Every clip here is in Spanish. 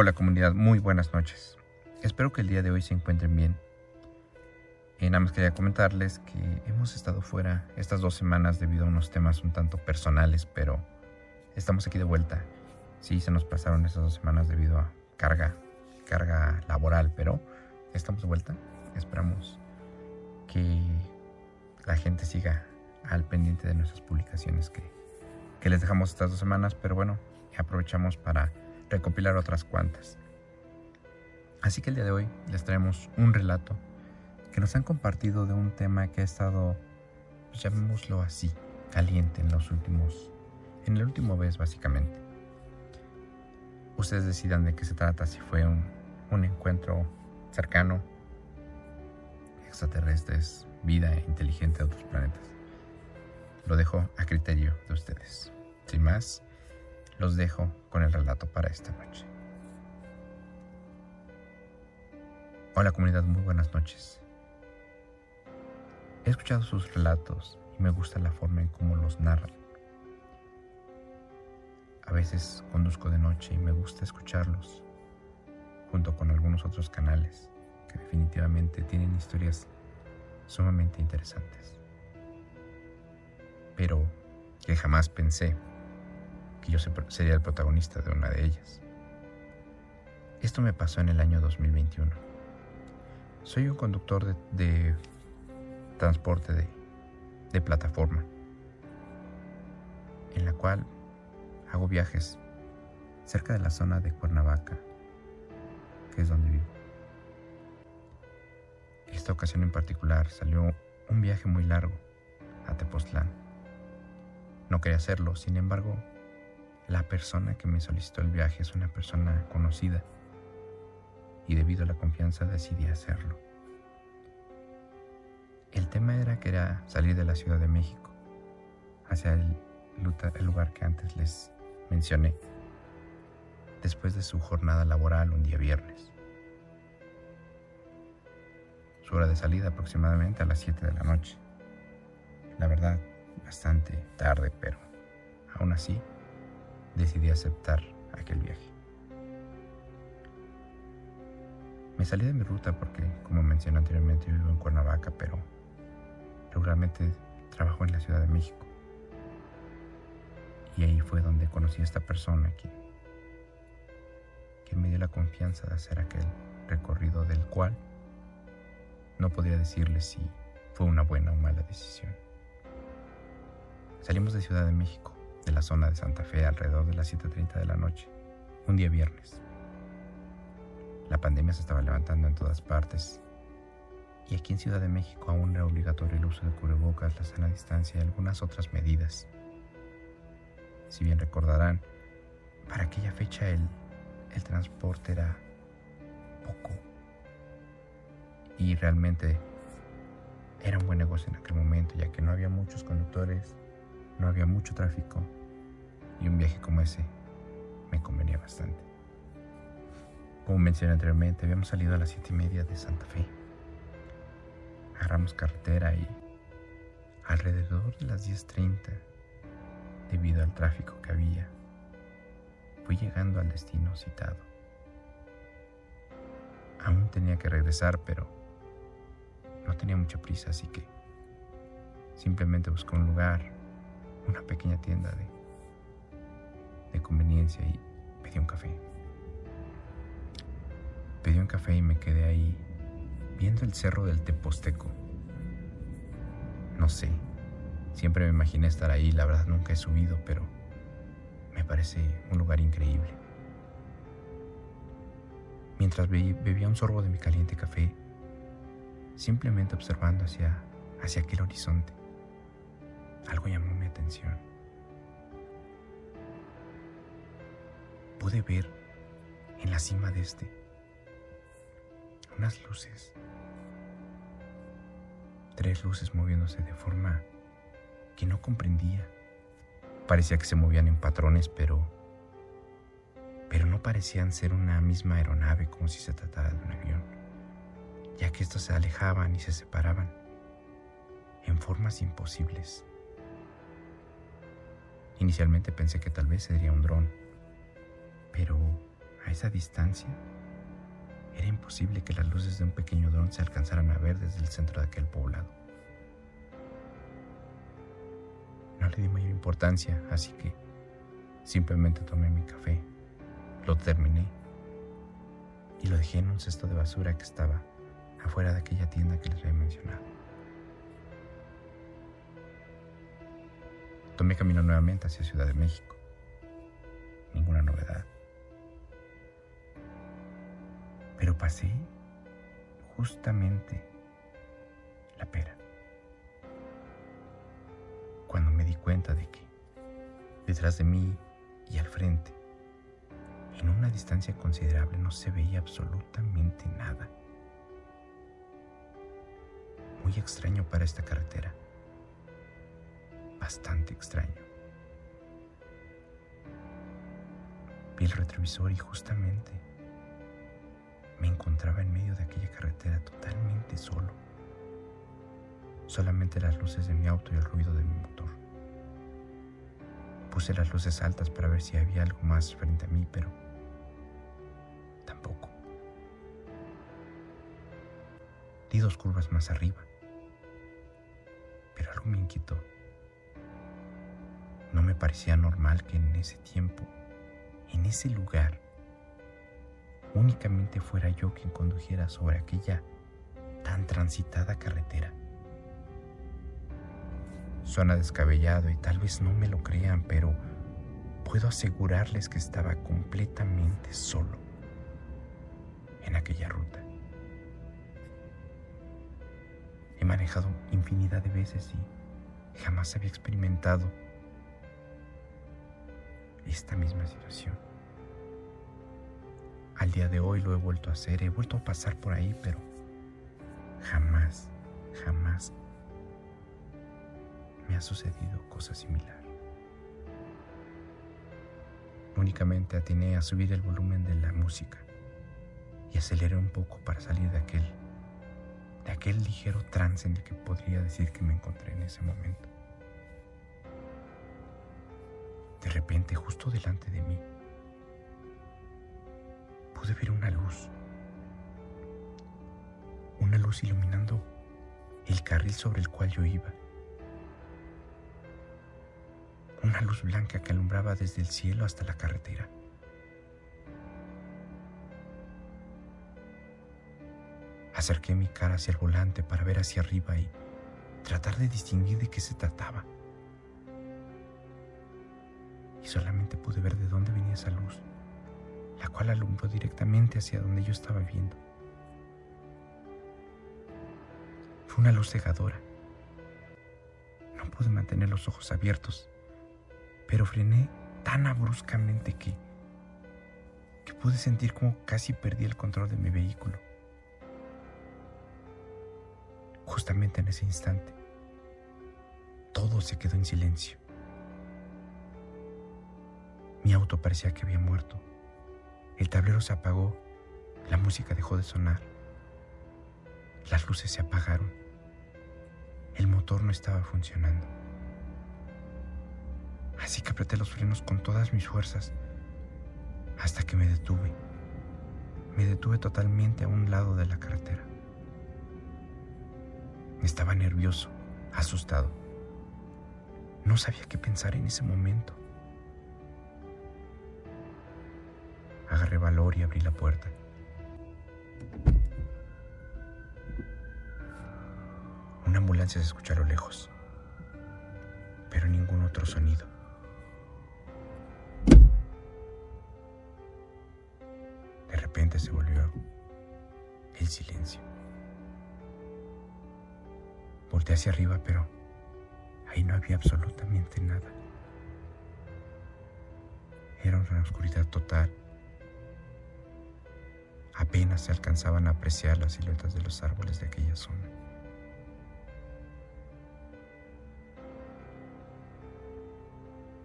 Hola comunidad, muy buenas noches. Espero que el día de hoy se encuentren bien. Y nada más quería comentarles que hemos estado fuera estas dos semanas debido a unos temas un tanto personales, pero estamos aquí de vuelta. Sí, se nos pasaron estas dos semanas debido a carga, carga laboral, pero estamos de vuelta. Esperamos que la gente siga al pendiente de nuestras publicaciones que, que les dejamos estas dos semanas, pero bueno, aprovechamos para recopilar otras cuantas. Así que el día de hoy les traemos un relato que nos han compartido de un tema que ha estado, pues llamémoslo así, caliente en los últimos, en el último mes básicamente. Ustedes decidan de qué se trata, si fue un, un encuentro cercano, extraterrestres, vida inteligente de otros planetas. Lo dejo a criterio de ustedes. Sin más, los dejo con el relato para esta noche. Hola comunidad, muy buenas noches. He escuchado sus relatos y me gusta la forma en cómo los narran. A veces conduzco de noche y me gusta escucharlos, junto con algunos otros canales que definitivamente tienen historias sumamente interesantes. Pero que jamás pensé que yo sería el protagonista de una de ellas. Esto me pasó en el año 2021. Soy un conductor de, transporte de, de plataforma, en la cual hago viajes cerca de la zona de Cuernavaca, que es donde vivo. Esta ocasión en particular salió un viaje muy largo a Tepoztlán. No quería hacerlo, sin embargo, la persona que me solicitó el viaje es una persona conocida y debido a la confianza decidí hacerlo. El tema era que era salir de la Ciudad de México hacia el, lugar que antes les mencioné, después de su jornada laboral un día viernes. Su hora de salida aproximadamente a las 7 de la noche. La verdad, bastante tarde, pero aún así decidí aceptar aquel viaje. Me salí de mi ruta porque, como mencioné anteriormente, vivo en Cuernavaca, pero regularmente trabajo en la Ciudad de México. Y ahí fue donde conocí a esta persona que, que me dio la confianza de hacer aquel recorrido del cual no podría decirle si fue una buena o mala decisión. Salimos de Ciudad de México de la zona de Santa Fe alrededor de las 7.30 de la noche, un día viernes. La pandemia se estaba levantando en todas partes y aquí en Ciudad de México aún era obligatorio el uso de cubrebocas, la sana distancia y algunas otras medidas. Si bien recordarán, para aquella fecha el, el transporte era poco y realmente era un buen negocio en aquel momento ya que no había muchos conductores, no había mucho tráfico y un viaje como ese me convenía bastante. Como mencioné anteriormente, habíamos salido a las siete y media de Santa Fe. Agarramos carretera y alrededor de las 10.30, debido al tráfico que había, fui llegando al destino citado. Aún tenía que regresar, pero no tenía mucha prisa, así que simplemente busqué un lugar, una pequeña tienda de de conveniencia y pedí un café. Pedí un café y me quedé ahí viendo el cerro del Teposteco. No sé, siempre me imaginé estar ahí, la verdad nunca he subido, pero me parece un lugar increíble. Mientras bebía un sorbo de mi caliente café, simplemente observando hacia, hacia aquel horizonte, algo llamó mi atención. pude ver en la cima de este unas luces. Tres luces moviéndose de forma que no comprendía. Parecía que se movían en patrones, pero pero no parecían ser una misma aeronave como si se tratara de un avión, ya que estos se alejaban y se separaban en formas imposibles. Inicialmente pensé que tal vez sería un dron, pero A esa distancia, era imposible que las luces de un pequeño dron se alcanzaran a ver desde el centro de aquel poblado. No le di mayor importancia, así que simplemente tomé mi café, lo terminé y lo dejé en un cesto de basura que estaba afuera de aquella tienda que les había mencionado. Tomé camino nuevamente hacia Ciudad de México. Ninguna novedad. Pero pasé justamente la pera. Cuando me di cuenta de que detrás de mí y al frente, en una distancia considerable, no se veía absolutamente nada. Muy extraño para esta carretera. Bastante extraño. Vi el retrovisor y justamente me encontraba en medio de aquella carretera totalmente solo. Solamente las luces de mi auto y el ruido de mi motor. Puse las luces altas para ver si había algo más frente a mí, pero tampoco. Di dos curvas más arriba, pero algo me inquietó. No me parecía normal que en ese tiempo, en ese lugar, únicamente fuera yo quien condujera sobre aquella tan transitada carretera. Suena descabellado y tal vez no me lo crean, pero puedo asegurarles que estaba completamente solo en aquella ruta. He manejado infinidad de veces y jamás había experimentado esta misma situación. Al día de hoy lo he vuelto a hacer, he vuelto a pasar por ahí, pero jamás, jamás me ha sucedido cosa similar. Únicamente atiné a subir el volumen de la música y aceleré un poco para salir de aquel, de aquel ligero trance en el que podría decir que me encontré en ese momento. De repente, justo delante de mí, pude ver una luz. Una luz iluminando el carril sobre el cual yo iba. Una luz blanca que alumbraba desde el cielo hasta la carretera. Acerqué mi cara hacia el volante para ver hacia arriba y tratar de distinguir de qué se trataba. Solamente pude ver de dónde venía esa luz la cual alumbró directamente hacia donde yo estaba viendo. Fue una luz cegadora. No pude mantener los ojos abiertos, pero frené tan abruptamente que, que pude sentir como casi perdí el control de mi vehículo. Justamente en ese instante, todo se quedó en silencio. Mi auto parecía que había muerto. El tablero se apagó, la música dejó de sonar, las luces se apagaron, el motor no estaba funcionando. Así que apreté los frenos con todas mis fuerzas hasta que me detuve. Me detuve totalmente a un lado de la carretera. Estaba nervioso, asustado. No sabía qué pensar en ese momento. Agarré valor y abrí la puerta. Una ambulancia se escuchó a lo lejos, pero ningún otro sonido. De repente se volvió el silencio. Volté hacia arriba, pero ahí no había absolutamente nada. Era una oscuridad total apenas se alcanzaban a apreciar las siluetas de los árboles de aquella zona.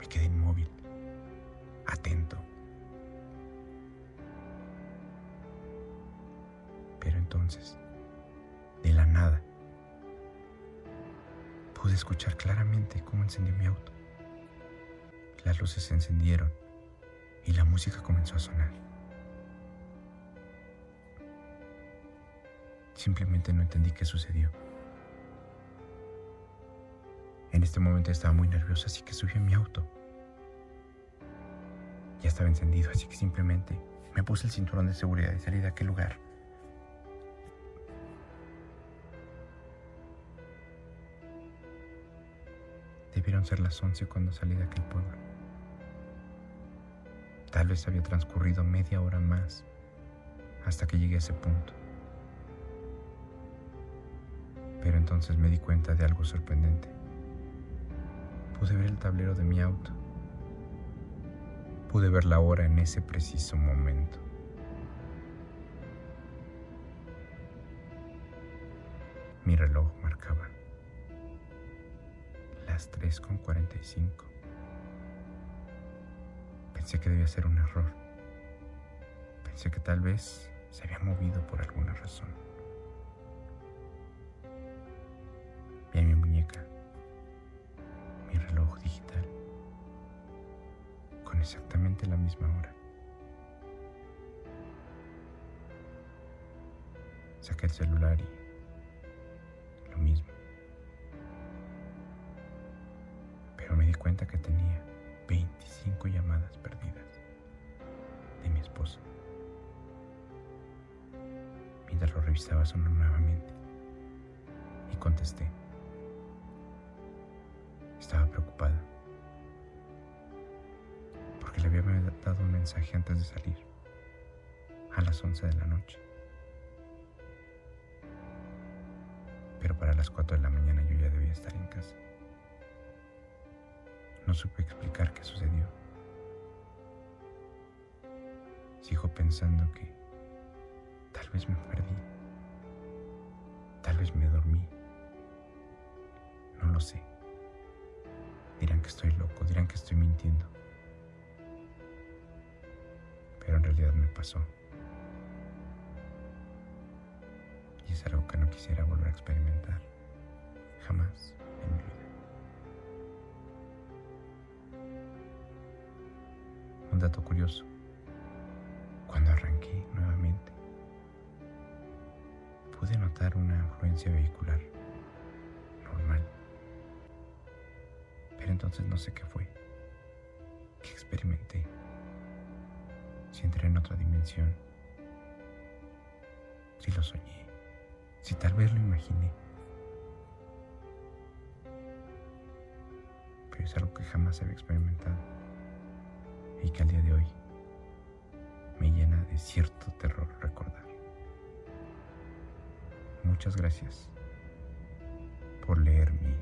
Me quedé inmóvil, atento. Pero entonces, de la nada, pude escuchar claramente cómo encendió mi auto. Las luces se encendieron y la música comenzó a sonar. Simplemente no entendí qué sucedió. En este momento estaba muy nerviosa, así que subí a mi auto. Ya estaba encendido, así que simplemente me puse el cinturón de seguridad y salí de aquel lugar. Debieron ser las 11 cuando salí de aquel pueblo. Tal vez había transcurrido media hora más hasta que llegué a ese punto. Pero entonces me di cuenta de algo sorprendente. Pude ver el tablero de mi auto. Pude ver la hora en ese preciso momento. Mi reloj marcaba las 3.45. Pensé que debía ser un error. Pensé que tal vez se había movido por alguna razón. Exactamente la misma hora. Saqué el celular y lo mismo. Pero me di cuenta que tenía 25 llamadas perdidas de mi esposo. Mientras lo revisaba sonó nuevamente y contesté. Estaba preocupada porque le había dado un mensaje antes de salir, a las 11 de la noche. Pero para las 4 de la mañana yo ya debía estar en casa. No supe explicar qué sucedió. Sigo pensando que tal vez me perdí. Tal vez me dormí. No lo sé. Dirán que estoy loco, dirán que estoy mintiendo. Pero en realidad me pasó. Y es algo que no quisiera volver a experimentar. Jamás en mi vida. Un dato curioso. Cuando arranqué nuevamente, pude notar una afluencia vehicular normal. Pero entonces no sé qué fue. ¿Qué experimenté? Si entré en otra dimensión. Si lo soñé. Si tal vez lo imaginé. Pero es algo que jamás había experimentado y que al día de hoy me llena de cierto terror recordar. Muchas gracias por leer mi